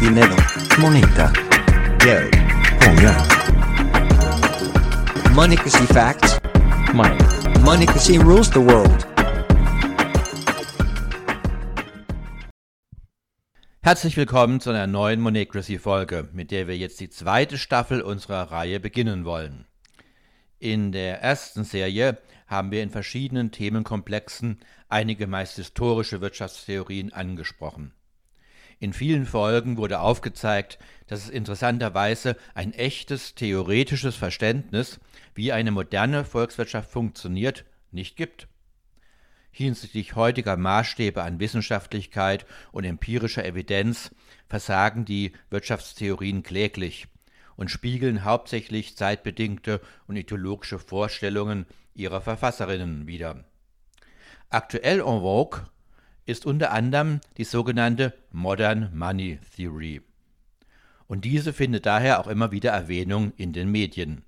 dinero, moneta, geld, 红元。Monocracy facts. Money. Monocracy rules the world. Herzlich willkommen zu einer neuen Monocracy-Folge, mit der wir jetzt die zweite Staffel unserer Reihe beginnen wollen. In der ersten Serie haben wir in verschiedenen Themenkomplexen einige meist historische Wirtschaftstheorien angesprochen. In vielen Folgen wurde aufgezeigt, dass es interessanterweise ein echtes theoretisches Verständnis, wie eine moderne Volkswirtschaft funktioniert, nicht gibt. Hinsichtlich heutiger Maßstäbe an Wissenschaftlichkeit und empirischer Evidenz versagen die Wirtschaftstheorien kläglich und spiegeln hauptsächlich zeitbedingte und ideologische Vorstellungen ihrer Verfasserinnen wider. Aktuell en vogue ist unter anderem die sogenannte Modern Money Theory. Und diese findet daher auch immer wieder Erwähnung in den Medien.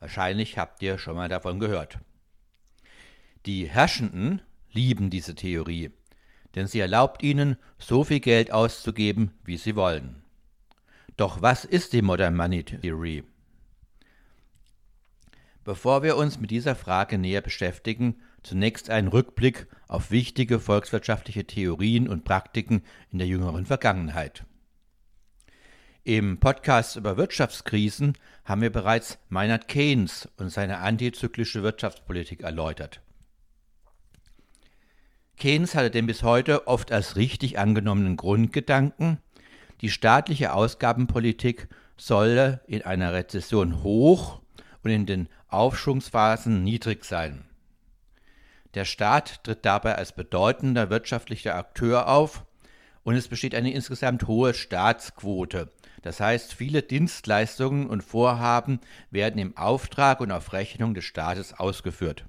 Wahrscheinlich habt ihr schon mal davon gehört. Die Herrschenden lieben diese Theorie, denn sie erlaubt ihnen, so viel Geld auszugeben, wie sie wollen. Doch was ist die Modern Money Theory? Bevor wir uns mit dieser Frage näher beschäftigen, zunächst ein Rückblick auf wichtige volkswirtschaftliche Theorien und Praktiken in der jüngeren Vergangenheit. Im Podcast über Wirtschaftskrisen haben wir bereits Maynard Keynes und seine antizyklische Wirtschaftspolitik erläutert. Keynes hatte den bis heute oft als richtig angenommenen Grundgedanken, die staatliche Ausgabenpolitik solle in einer Rezession hoch und in den Aufschwungsphasen niedrig sein. Der Staat tritt dabei als bedeutender wirtschaftlicher Akteur auf und es besteht eine insgesamt hohe Staatsquote. Das heißt, viele Dienstleistungen und Vorhaben werden im Auftrag und auf Rechnung des Staates ausgeführt.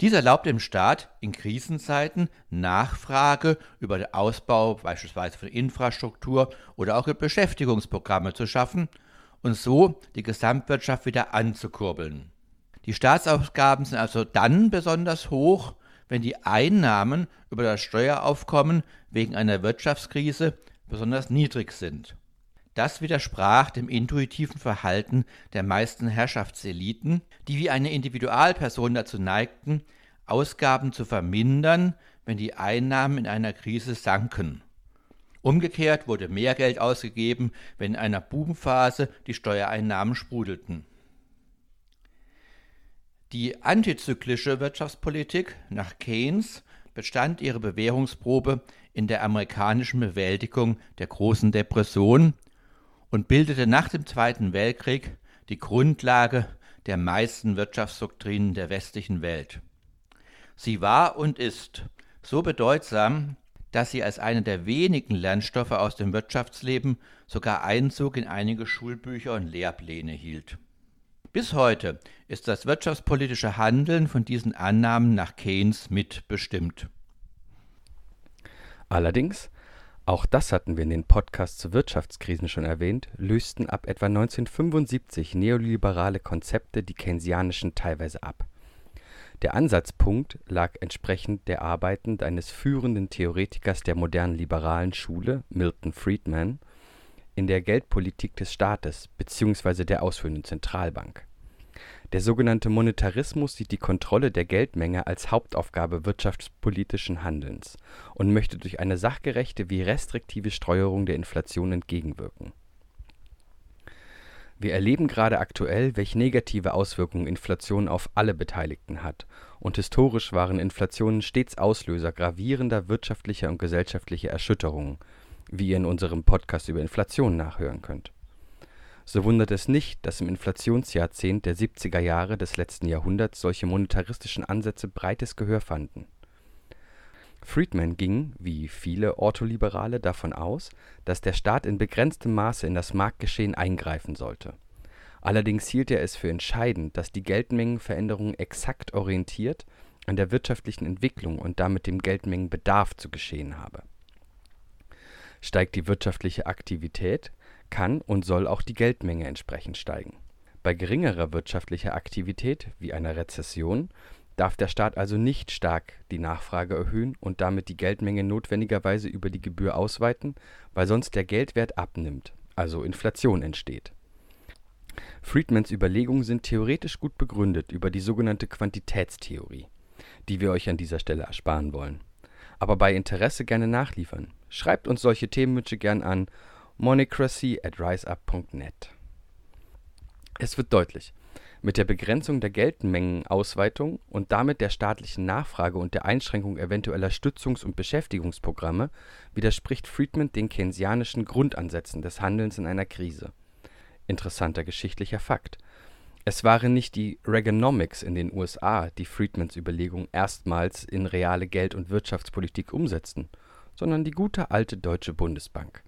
Dies erlaubt dem Staat in Krisenzeiten Nachfrage über den Ausbau beispielsweise von Infrastruktur oder auch Beschäftigungsprogramme zu schaffen und so die Gesamtwirtschaft wieder anzukurbeln. Die Staatsausgaben sind also dann besonders hoch, wenn die Einnahmen über das Steueraufkommen wegen einer Wirtschaftskrise besonders niedrig sind. Das widersprach dem intuitiven Verhalten der meisten Herrschaftseliten, die wie eine Individualperson dazu neigten, Ausgaben zu vermindern, wenn die Einnahmen in einer Krise sanken. Umgekehrt wurde mehr Geld ausgegeben, wenn in einer Boomphase die Steuereinnahmen sprudelten. Die antizyklische Wirtschaftspolitik nach Keynes bestand ihre Bewährungsprobe in der amerikanischen Bewältigung der großen Depression und bildete nach dem Zweiten Weltkrieg die Grundlage der meisten Wirtschaftsdoktrinen der westlichen Welt. Sie war und ist so bedeutsam, dass sie als eine der wenigen Lernstoffe aus dem Wirtschaftsleben sogar Einzug in einige Schulbücher und Lehrpläne hielt. Bis heute ist das wirtschaftspolitische Handeln von diesen Annahmen nach Keynes mitbestimmt. Allerdings, auch das hatten wir in den Podcasts zu Wirtschaftskrisen schon erwähnt, lösten ab etwa 1975 neoliberale Konzepte die keynesianischen teilweise ab. Der Ansatzpunkt lag entsprechend der Arbeiten eines führenden Theoretikers der modernen liberalen Schule, Milton Friedman, in der Geldpolitik des Staates bzw. der ausführenden Zentralbank. Der sogenannte Monetarismus sieht die Kontrolle der Geldmenge als Hauptaufgabe wirtschaftspolitischen Handelns und möchte durch eine sachgerechte wie restriktive Steuerung der Inflation entgegenwirken. Wir erleben gerade aktuell, welche negative Auswirkungen Inflation auf alle Beteiligten hat, und historisch waren Inflationen stets Auslöser gravierender wirtschaftlicher und gesellschaftlicher Erschütterungen, wie ihr in unserem Podcast über Inflation nachhören könnt. So wundert es nicht, dass im Inflationsjahrzehnt der 70er Jahre des letzten Jahrhunderts solche monetaristischen Ansätze breites Gehör fanden. Friedman ging, wie viele Ortholiberale, davon aus, dass der Staat in begrenztem Maße in das Marktgeschehen eingreifen sollte. Allerdings hielt er es für entscheidend, dass die Geldmengenveränderung exakt orientiert an der wirtschaftlichen Entwicklung und damit dem Geldmengenbedarf zu geschehen habe. Steigt die wirtschaftliche Aktivität, kann und soll auch die Geldmenge entsprechend steigen. Bei geringerer wirtschaftlicher Aktivität, wie einer Rezession, darf der Staat also nicht stark die Nachfrage erhöhen und damit die Geldmenge notwendigerweise über die Gebühr ausweiten, weil sonst der Geldwert abnimmt, also Inflation entsteht. Friedmans Überlegungen sind theoretisch gut begründet über die sogenannte Quantitätstheorie, die wir euch an dieser Stelle ersparen wollen. Aber bei Interesse gerne nachliefern. Schreibt uns solche Themenwünsche gern an monocracy at riseup.net. Es wird deutlich, mit der Begrenzung der Geldmengenausweitung und damit der staatlichen Nachfrage und der Einschränkung eventueller Stützungs und Beschäftigungsprogramme widerspricht Friedman den keynesianischen Grundansätzen des Handelns in einer Krise. Interessanter geschichtlicher Fakt: Es waren nicht die Reaganomics in den USA, die Friedmans Überlegungen erstmals in reale Geld und Wirtschaftspolitik umsetzten, sondern die gute alte Deutsche Bundesbank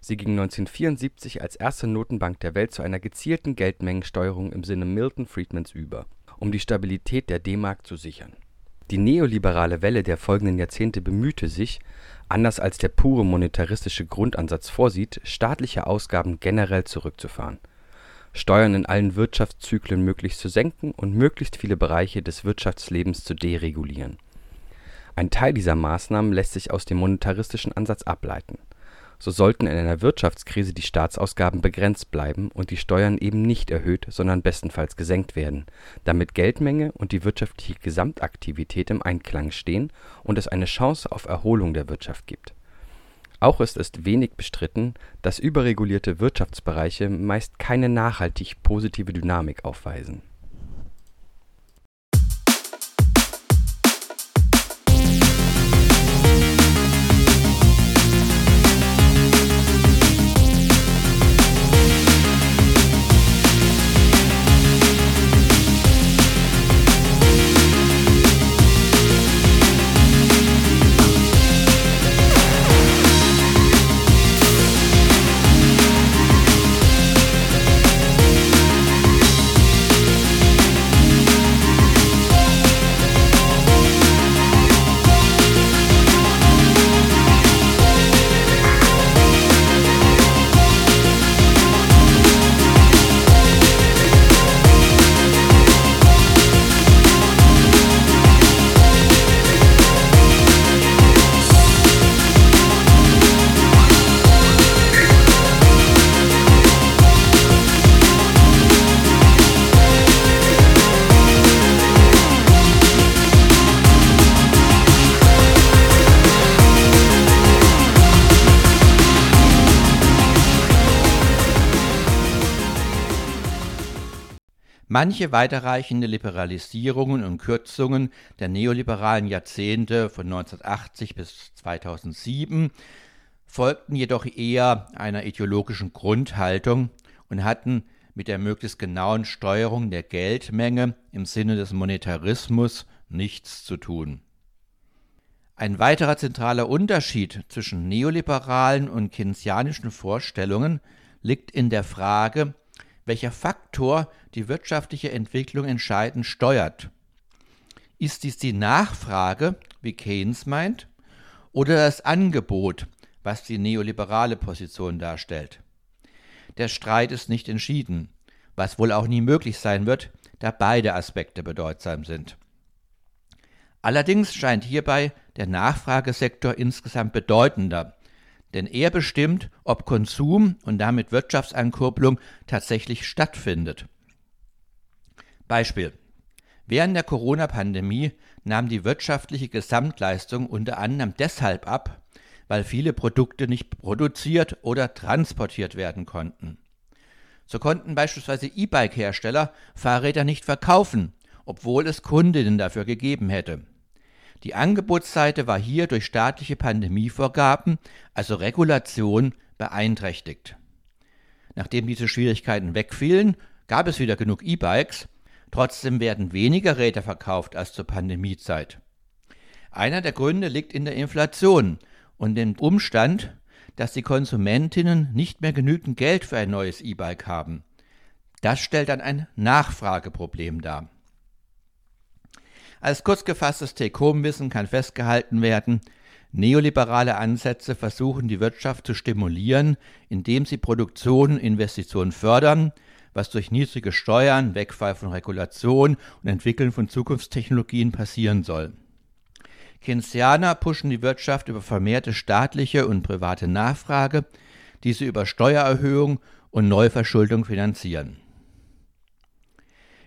Sie ging 1974 als erste Notenbank der Welt zu einer gezielten Geldmengensteuerung im Sinne Milton Friedmans über, um die Stabilität der D-Mark zu sichern. Die neoliberale Welle der folgenden Jahrzehnte bemühte sich, anders als der pure monetaristische Grundansatz vorsieht, staatliche Ausgaben generell zurückzufahren, Steuern in allen Wirtschaftszyklen möglichst zu senken und möglichst viele Bereiche des Wirtschaftslebens zu deregulieren. Ein Teil dieser Maßnahmen lässt sich aus dem monetaristischen Ansatz ableiten so sollten in einer Wirtschaftskrise die Staatsausgaben begrenzt bleiben und die Steuern eben nicht erhöht, sondern bestenfalls gesenkt werden, damit Geldmenge und die wirtschaftliche Gesamtaktivität im Einklang stehen und es eine Chance auf Erholung der Wirtschaft gibt. Auch ist es wenig bestritten, dass überregulierte Wirtschaftsbereiche meist keine nachhaltig positive Dynamik aufweisen Manche weiterreichende Liberalisierungen und Kürzungen der neoliberalen Jahrzehnte von 1980 bis 2007 folgten jedoch eher einer ideologischen Grundhaltung und hatten mit der möglichst genauen Steuerung der Geldmenge im Sinne des Monetarismus nichts zu tun. Ein weiterer zentraler Unterschied zwischen neoliberalen und keynesianischen Vorstellungen liegt in der Frage, welcher Faktor die wirtschaftliche Entwicklung entscheidend steuert. Ist dies die Nachfrage, wie Keynes meint, oder das Angebot, was die neoliberale Position darstellt? Der Streit ist nicht entschieden, was wohl auch nie möglich sein wird, da beide Aspekte bedeutsam sind. Allerdings scheint hierbei der Nachfragesektor insgesamt bedeutender, denn er bestimmt, ob Konsum und damit Wirtschaftsankurbelung tatsächlich stattfindet. Beispiel. Während der Corona-Pandemie nahm die wirtschaftliche Gesamtleistung unter anderem deshalb ab, weil viele Produkte nicht produziert oder transportiert werden konnten. So konnten beispielsweise E-Bike-Hersteller Fahrräder nicht verkaufen, obwohl es Kundinnen dafür gegeben hätte. Die Angebotsseite war hier durch staatliche Pandemievorgaben, also Regulation, beeinträchtigt. Nachdem diese Schwierigkeiten wegfielen, gab es wieder genug E-Bikes, trotzdem werden weniger Räder verkauft als zur Pandemiezeit. Einer der Gründe liegt in der Inflation und dem Umstand, dass die Konsumentinnen nicht mehr genügend Geld für ein neues E-Bike haben. Das stellt dann ein Nachfrageproblem dar. Als kurz gefasstes Take-Home-Wissen kann festgehalten werden, neoliberale Ansätze versuchen die Wirtschaft zu stimulieren, indem sie Produktion und Investitionen fördern, was durch niedrige Steuern, Wegfall von Regulation und Entwickeln von Zukunftstechnologien passieren soll. Keynesianer pushen die Wirtschaft über vermehrte staatliche und private Nachfrage, die sie über Steuererhöhung und Neuverschuldung finanzieren.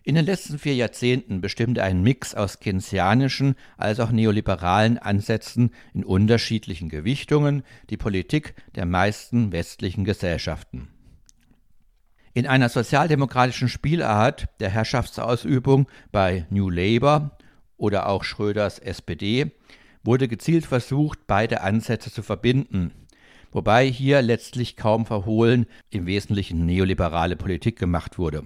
In den letzten vier Jahrzehnten bestimmte ein Mix aus keynesianischen als auch neoliberalen Ansätzen in unterschiedlichen Gewichtungen die Politik der meisten westlichen Gesellschaften. In einer sozialdemokratischen Spielart der Herrschaftsausübung bei New Labour oder auch Schröders SPD wurde gezielt versucht, beide Ansätze zu verbinden, wobei hier letztlich kaum verhohlen im Wesentlichen neoliberale Politik gemacht wurde.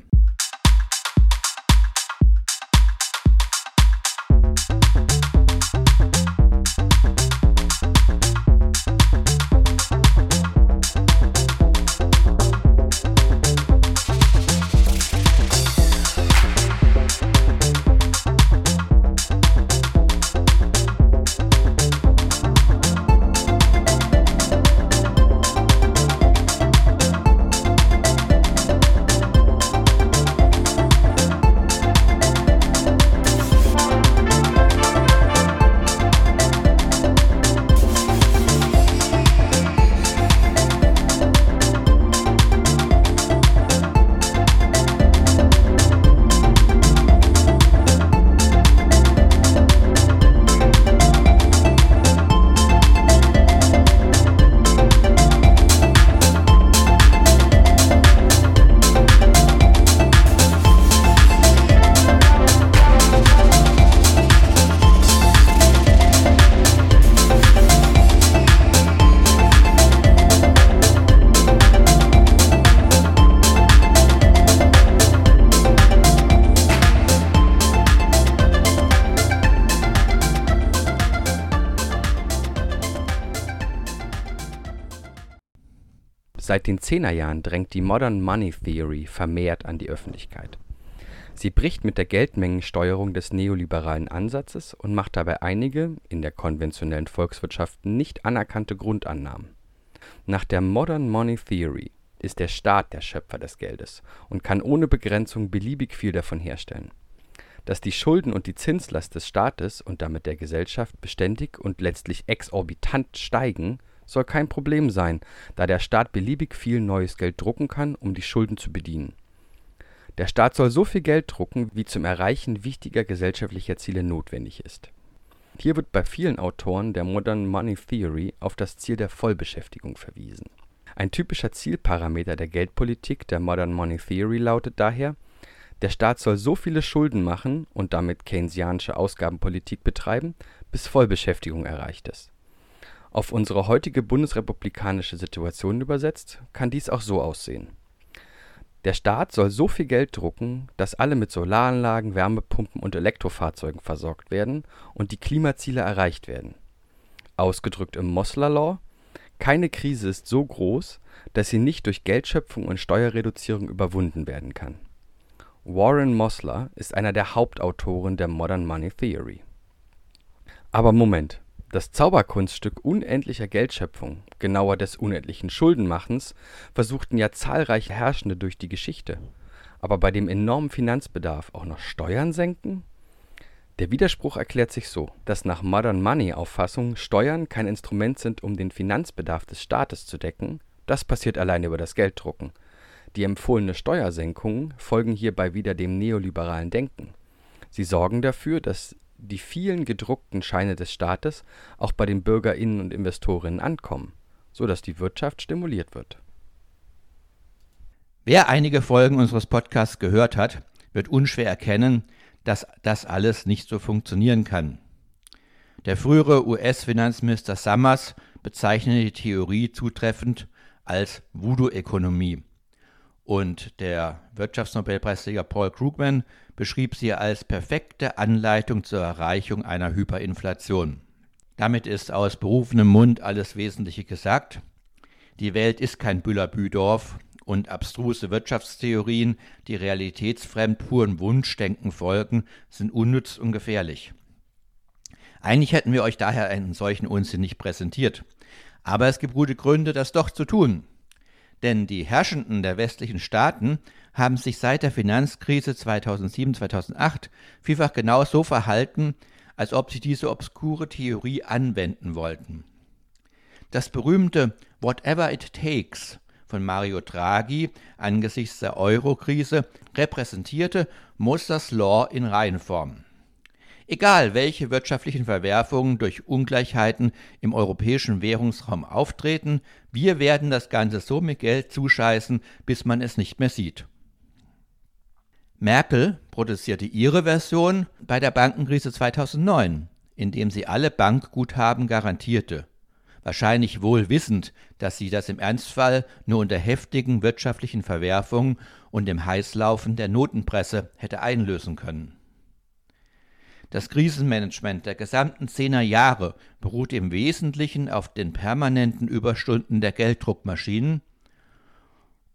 Seit den Zehnerjahren drängt die Modern Money Theory vermehrt an die Öffentlichkeit. Sie bricht mit der Geldmengensteuerung des neoliberalen Ansatzes und macht dabei einige in der konventionellen Volkswirtschaft nicht anerkannte Grundannahmen. Nach der Modern Money Theory ist der Staat der Schöpfer des Geldes und kann ohne Begrenzung beliebig viel davon herstellen. Dass die Schulden und die Zinslast des Staates und damit der Gesellschaft beständig und letztlich exorbitant steigen soll kein Problem sein, da der Staat beliebig viel neues Geld drucken kann, um die Schulden zu bedienen. Der Staat soll so viel Geld drucken, wie zum Erreichen wichtiger gesellschaftlicher Ziele notwendig ist. Hier wird bei vielen Autoren der Modern Money Theory auf das Ziel der Vollbeschäftigung verwiesen. Ein typischer Zielparameter der Geldpolitik der Modern Money Theory lautet daher, der Staat soll so viele Schulden machen und damit keynesianische Ausgabenpolitik betreiben, bis Vollbeschäftigung erreicht ist auf unsere heutige bundesrepublikanische Situation übersetzt, kann dies auch so aussehen: Der Staat soll so viel Geld drucken, dass alle mit Solaranlagen, Wärmepumpen und Elektrofahrzeugen versorgt werden und die Klimaziele erreicht werden. Ausgedrückt im Mosler Law: Keine Krise ist so groß, dass sie nicht durch Geldschöpfung und Steuerreduzierung überwunden werden kann. Warren Mosler ist einer der Hauptautoren der Modern Money Theory. Aber Moment das Zauberkunststück unendlicher Geldschöpfung, genauer des unendlichen Schuldenmachens, versuchten ja zahlreiche Herrschende durch die Geschichte. Aber bei dem enormen Finanzbedarf auch noch Steuern senken? Der Widerspruch erklärt sich so, dass nach Modern Money Auffassung Steuern kein Instrument sind, um den Finanzbedarf des Staates zu decken, das passiert allein über das Gelddrucken. Die empfohlene Steuersenkungen folgen hierbei wieder dem neoliberalen Denken. Sie sorgen dafür, dass die vielen gedruckten Scheine des Staates auch bei den Bürgerinnen und Investorinnen ankommen, so dass die Wirtschaft stimuliert wird. Wer einige Folgen unseres Podcasts gehört hat, wird unschwer erkennen, dass das alles nicht so funktionieren kann. Der frühere US-Finanzminister Summers bezeichnete die Theorie zutreffend als Voodoo-Ökonomie und der Wirtschaftsnobelpreisträger Paul Krugman beschrieb sie als perfekte Anleitung zur Erreichung einer Hyperinflation. Damit ist aus berufenem Mund alles Wesentliche gesagt. Die Welt ist kein Büller-Büdorf und abstruse Wirtschaftstheorien, die realitätsfremd puren Wunschdenken folgen, sind unnütz und gefährlich. Eigentlich hätten wir euch daher einen solchen Unsinn nicht präsentiert. Aber es gibt gute Gründe, das doch zu tun. Denn die Herrschenden der westlichen Staaten haben sich seit der Finanzkrise 2007-2008 vielfach genau so verhalten, als ob sie diese obskure Theorie anwenden wollten. Das berühmte Whatever it takes von Mario Draghi angesichts der Euro-Krise repräsentierte Moses Law in Reihenform. Egal welche wirtschaftlichen Verwerfungen durch Ungleichheiten im europäischen Währungsraum auftreten, wir werden das Ganze so mit Geld zuscheißen, bis man es nicht mehr sieht. Merkel produzierte ihre Version bei der Bankenkrise 2009, indem sie alle Bankguthaben garantierte. Wahrscheinlich wohl wissend, dass sie das im Ernstfall nur unter heftigen wirtschaftlichen Verwerfungen und dem Heißlaufen der Notenpresse hätte einlösen können. Das Krisenmanagement der gesamten zehner Jahre beruht im Wesentlichen auf den permanenten Überstunden der Gelddruckmaschinen.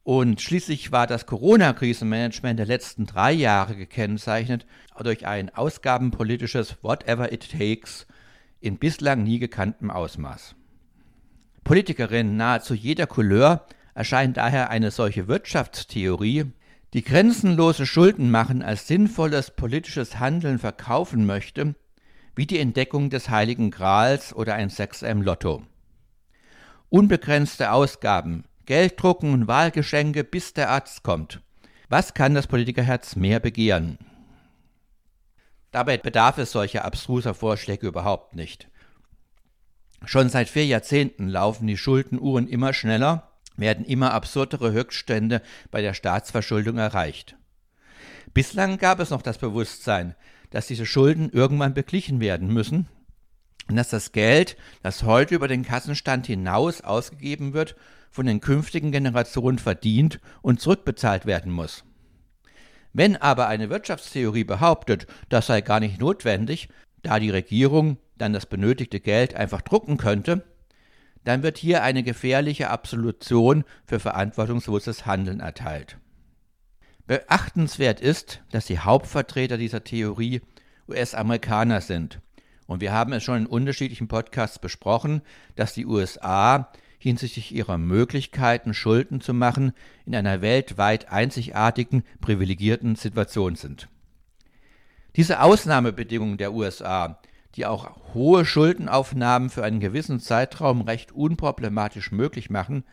Und schließlich war das Corona-Krisenmanagement der letzten drei Jahre gekennzeichnet durch ein ausgabenpolitisches Whatever it takes in bislang nie gekanntem Ausmaß. Politikerinnen nahezu jeder Couleur erscheint daher eine solche Wirtschaftstheorie die grenzenlose Schuldenmachen als sinnvolles politisches Handeln verkaufen möchte, wie die Entdeckung des Heiligen Grals oder ein 6M Lotto. Unbegrenzte Ausgaben, Gelddrucken und Wahlgeschenke, bis der Arzt kommt. Was kann das Politikerherz mehr begehren? Dabei bedarf es solcher abstruser Vorschläge überhaupt nicht. Schon seit vier Jahrzehnten laufen die Schuldenuhren immer schneller werden immer absurdere Höchststände bei der Staatsverschuldung erreicht. Bislang gab es noch das Bewusstsein, dass diese Schulden irgendwann beglichen werden müssen und dass das Geld, das heute über den Kassenstand hinaus ausgegeben wird, von den künftigen Generationen verdient und zurückbezahlt werden muss. Wenn aber eine Wirtschaftstheorie behauptet, das sei gar nicht notwendig, da die Regierung dann das benötigte Geld einfach drucken könnte, dann wird hier eine gefährliche Absolution für verantwortungsloses Handeln erteilt. Beachtenswert ist, dass die Hauptvertreter dieser Theorie US-Amerikaner sind. Und wir haben es schon in unterschiedlichen Podcasts besprochen, dass die USA hinsichtlich ihrer Möglichkeiten, Schulden zu machen, in einer weltweit einzigartigen, privilegierten Situation sind. Diese Ausnahmebedingungen der USA die auch hohe Schuldenaufnahmen für einen gewissen Zeitraum recht unproblematisch möglich machen,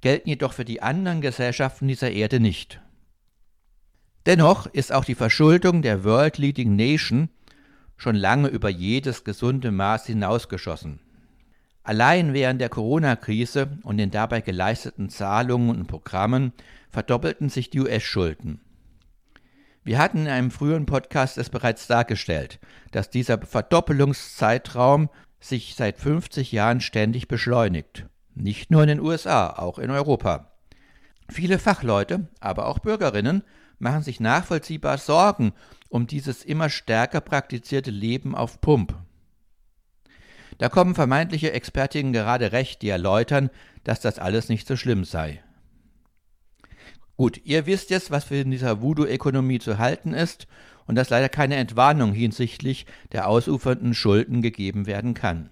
gelten jedoch für die anderen Gesellschaften dieser Erde nicht. Dennoch ist auch die Verschuldung der World Leading Nation schon lange über jedes gesunde Maß hinausgeschossen. Allein während der Corona-Krise und den dabei geleisteten Zahlungen und Programmen verdoppelten sich die US-Schulden. Wir hatten in einem früheren Podcast es bereits dargestellt, dass dieser Verdoppelungszeitraum sich seit 50 Jahren ständig beschleunigt. Nicht nur in den USA, auch in Europa. Viele Fachleute, aber auch Bürgerinnen machen sich nachvollziehbar Sorgen um dieses immer stärker praktizierte Leben auf Pump. Da kommen vermeintliche Expertinnen gerade recht, die erläutern, dass das alles nicht so schlimm sei. Gut, ihr wisst jetzt, was für in dieser Voodoo-Ökonomie zu halten ist und dass leider keine Entwarnung hinsichtlich der ausufernden Schulden gegeben werden kann.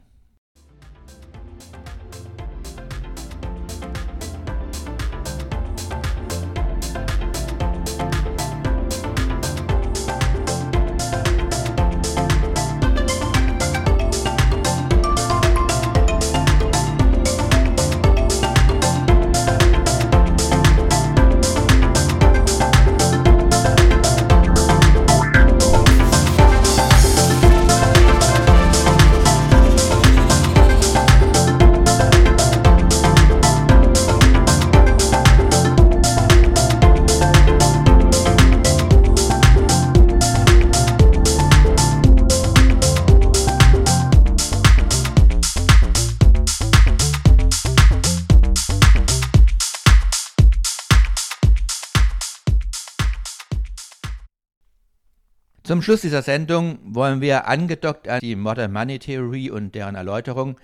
Schluss dieser Sendung wollen wir angedockt an die Modern Money Theory und deren Erläuterung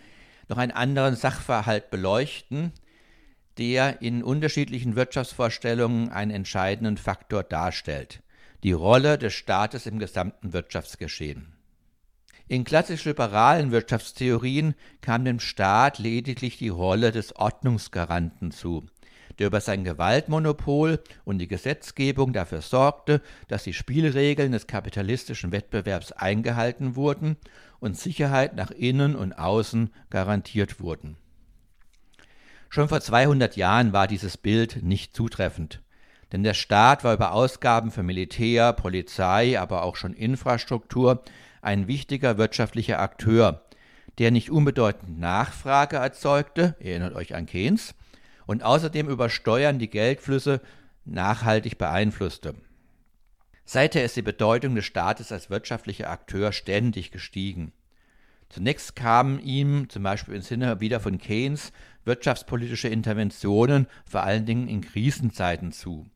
noch einen anderen Sachverhalt beleuchten, der in unterschiedlichen Wirtschaftsvorstellungen einen entscheidenden Faktor darstellt, die Rolle des Staates im gesamten Wirtschaftsgeschehen. In klassisch liberalen Wirtschaftstheorien kam dem Staat lediglich die Rolle des Ordnungsgaranten zu, der über sein Gewaltmonopol und die Gesetzgebung dafür sorgte, dass die Spielregeln des kapitalistischen Wettbewerbs eingehalten wurden und Sicherheit nach innen und außen garantiert wurden. Schon vor 200 Jahren war dieses Bild nicht zutreffend, denn der Staat war über Ausgaben für Militär, Polizei, aber auch schon Infrastruktur ein wichtiger wirtschaftlicher Akteur, der nicht unbedeutend Nachfrage erzeugte, erinnert euch an Keynes, und außerdem über Steuern die Geldflüsse nachhaltig beeinflusste. Seither ist die Bedeutung des Staates als wirtschaftlicher Akteur ständig gestiegen. Zunächst kamen ihm, zum Beispiel im Sinne wieder von Keynes, wirtschaftspolitische Interventionen, vor allen Dingen in Krisenzeiten zu.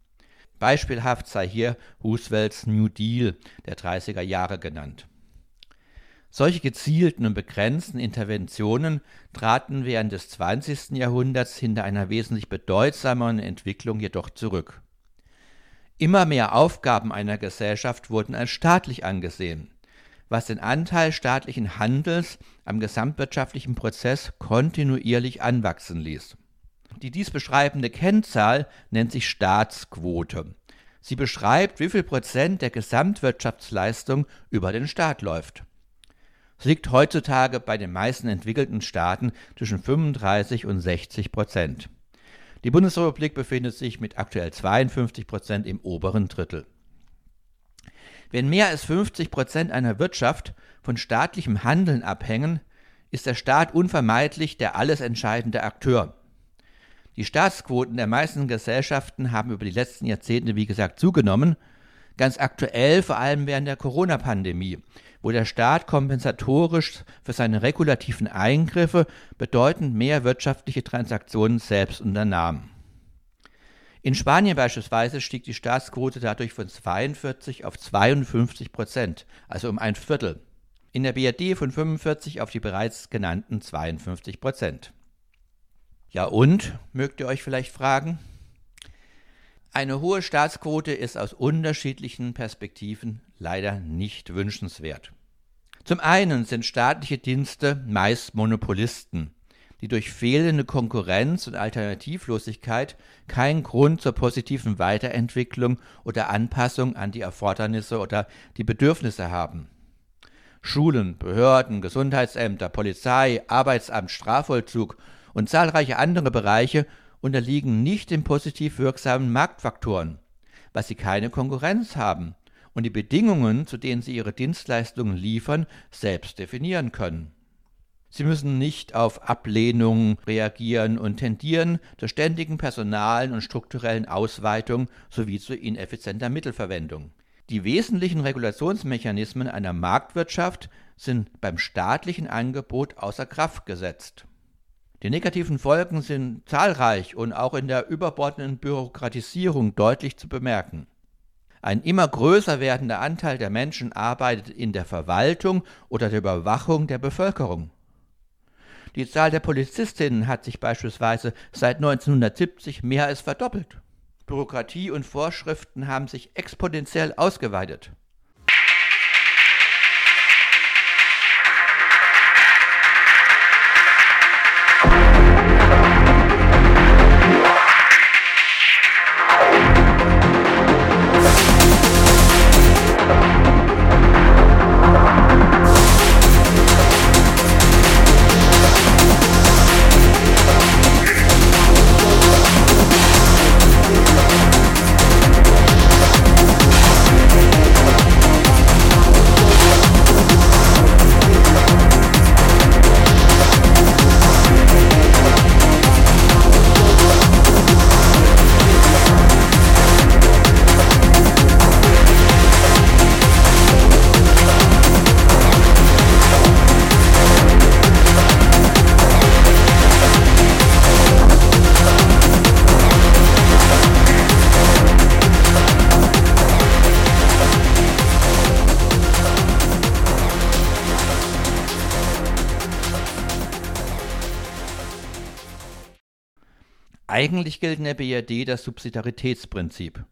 Beispielhaft sei hier Roosevelts New Deal der 30er Jahre genannt. Solche gezielten und begrenzten Interventionen traten während des 20. Jahrhunderts hinter einer wesentlich bedeutsameren Entwicklung jedoch zurück. Immer mehr Aufgaben einer Gesellschaft wurden als staatlich angesehen, was den Anteil staatlichen Handels am gesamtwirtschaftlichen Prozess kontinuierlich anwachsen ließ. Die dies beschreibende Kennzahl nennt sich Staatsquote. Sie beschreibt, wie viel Prozent der Gesamtwirtschaftsleistung über den Staat läuft. Es liegt heutzutage bei den meisten entwickelten Staaten zwischen 35 und 60 Prozent. Die Bundesrepublik befindet sich mit aktuell 52 Prozent im oberen Drittel. Wenn mehr als 50 Prozent einer Wirtschaft von staatlichem Handeln abhängen, ist der Staat unvermeidlich der alles entscheidende Akteur. Die Staatsquoten der meisten Gesellschaften haben über die letzten Jahrzehnte, wie gesagt, zugenommen, ganz aktuell vor allem während der Corona-Pandemie, wo der Staat kompensatorisch für seine regulativen Eingriffe bedeutend mehr wirtschaftliche Transaktionen selbst unternahm. In Spanien beispielsweise stieg die Staatsquote dadurch von 42 auf 52 Prozent, also um ein Viertel. In der BRD von 45 auf die bereits genannten 52 Prozent. Ja und, mögt ihr euch vielleicht fragen? Eine hohe Staatsquote ist aus unterschiedlichen Perspektiven leider nicht wünschenswert. Zum einen sind staatliche Dienste meist Monopolisten, die durch fehlende Konkurrenz und Alternativlosigkeit keinen Grund zur positiven Weiterentwicklung oder Anpassung an die Erfordernisse oder die Bedürfnisse haben. Schulen, Behörden, Gesundheitsämter, Polizei, Arbeitsamt, Strafvollzug und zahlreiche andere Bereiche unterliegen nicht den positiv wirksamen Marktfaktoren, weil sie keine Konkurrenz haben und die Bedingungen, zu denen sie ihre Dienstleistungen liefern, selbst definieren können. Sie müssen nicht auf Ablehnung reagieren und tendieren zur ständigen personalen und strukturellen Ausweitung sowie zu ineffizienter Mittelverwendung. Die wesentlichen Regulationsmechanismen einer Marktwirtschaft sind beim staatlichen Angebot außer Kraft gesetzt. Die negativen Folgen sind zahlreich und auch in der überbordenden Bürokratisierung deutlich zu bemerken. Ein immer größer werdender Anteil der Menschen arbeitet in der Verwaltung oder der Überwachung der Bevölkerung. Die Zahl der Polizistinnen hat sich beispielsweise seit 1970 mehr als verdoppelt. Bürokratie und Vorschriften haben sich exponentiell ausgeweitet. Eigentlich gilt in der BRD das Subsidiaritätsprinzip,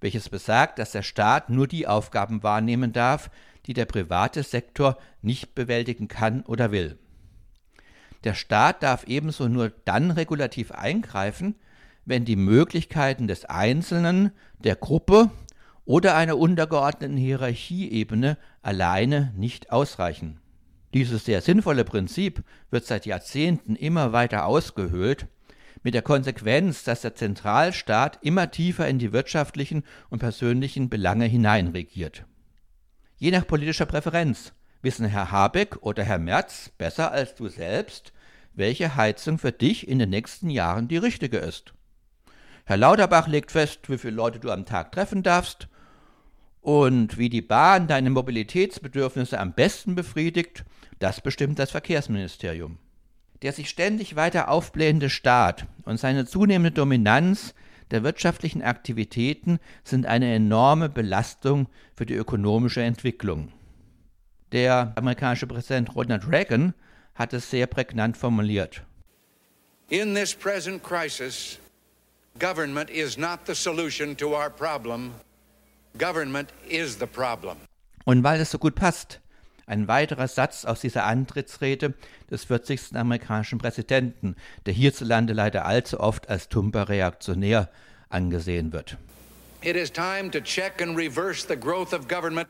welches besagt, dass der Staat nur die Aufgaben wahrnehmen darf, die der private Sektor nicht bewältigen kann oder will. Der Staat darf ebenso nur dann regulativ eingreifen, wenn die Möglichkeiten des Einzelnen, der Gruppe oder einer untergeordneten Hierarchieebene alleine nicht ausreichen. Dieses sehr sinnvolle Prinzip wird seit Jahrzehnten immer weiter ausgehöhlt, mit der Konsequenz, dass der Zentralstaat immer tiefer in die wirtschaftlichen und persönlichen Belange hineinregiert. Je nach politischer Präferenz wissen Herr Habeck oder Herr Merz besser als du selbst, welche Heizung für dich in den nächsten Jahren die richtige ist. Herr Lauterbach legt fest, wie viele Leute du am Tag treffen darfst und wie die Bahn deine Mobilitätsbedürfnisse am besten befriedigt, das bestimmt das Verkehrsministerium. Der sich ständig weiter aufblähende Staat und seine zunehmende Dominanz der wirtschaftlichen Aktivitäten sind eine enorme Belastung für die ökonomische Entwicklung. Der amerikanische Präsident Ronald Reagan hat es sehr prägnant formuliert. In this present crisis, government is not the solution to our problem. Government is the problem. Und weil es so gut passt, ein weiterer Satz aus dieser Antrittsrede des 40. amerikanischen Präsidenten, der hierzulande leider allzu oft als tumper Reaktionär angesehen wird. It is time to check and reverse the growth of government,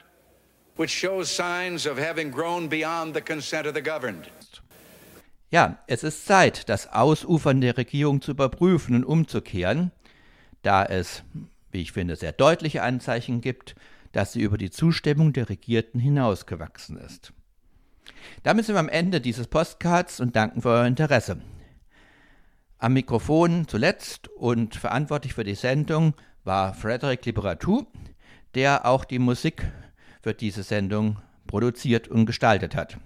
which shows signs of having grown beyond the consent of the governed. Ja, es ist Zeit, das Ausufern der Regierung zu überprüfen und umzukehren, da es, wie ich finde, sehr deutliche Anzeichen gibt, dass sie über die Zustimmung der Regierten hinausgewachsen ist. Damit sind wir am Ende dieses Postcards und danken für euer Interesse. Am Mikrofon zuletzt und verantwortlich für die Sendung war Frederic Liberatou, der auch die Musik für diese Sendung produziert und gestaltet hat.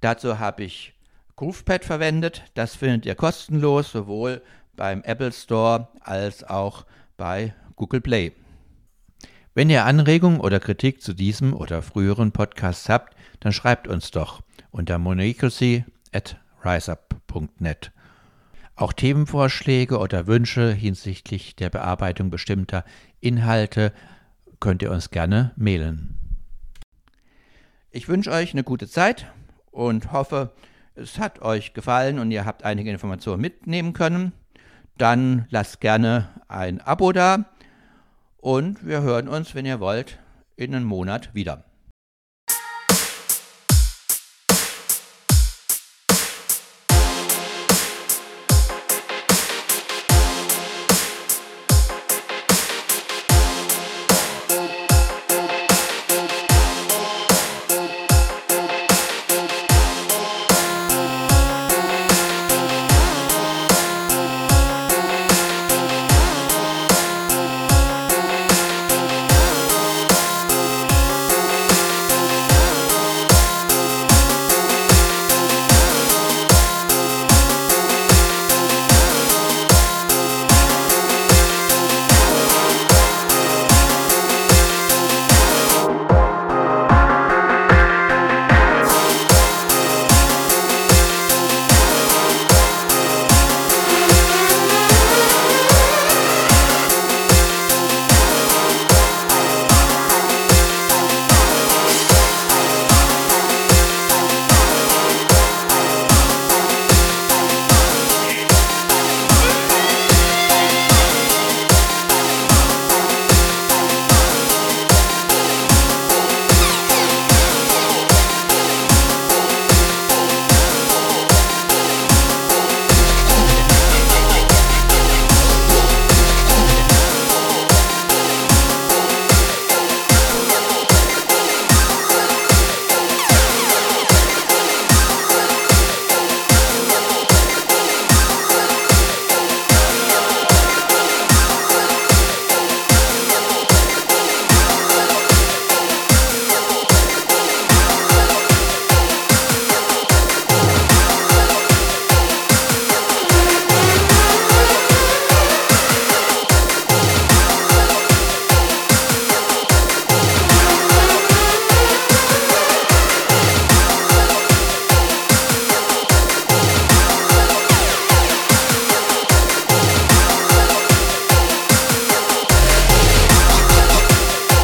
Dazu habe ich GroovePad verwendet. Das findet ihr kostenlos sowohl beim Apple Store als auch bei Google Play. Wenn ihr Anregungen oder Kritik zu diesem oder früheren Podcasts habt, dann schreibt uns doch unter monocracy@riseup.net. Auch Themenvorschläge oder Wünsche hinsichtlich der Bearbeitung bestimmter Inhalte könnt ihr uns gerne mailen. Ich wünsche euch eine gute Zeit und hoffe, es hat euch gefallen und ihr habt einige Informationen mitnehmen können. Dann lasst gerne ein Abo da und wir hören uns, wenn ihr wollt, in einem Monat wieder.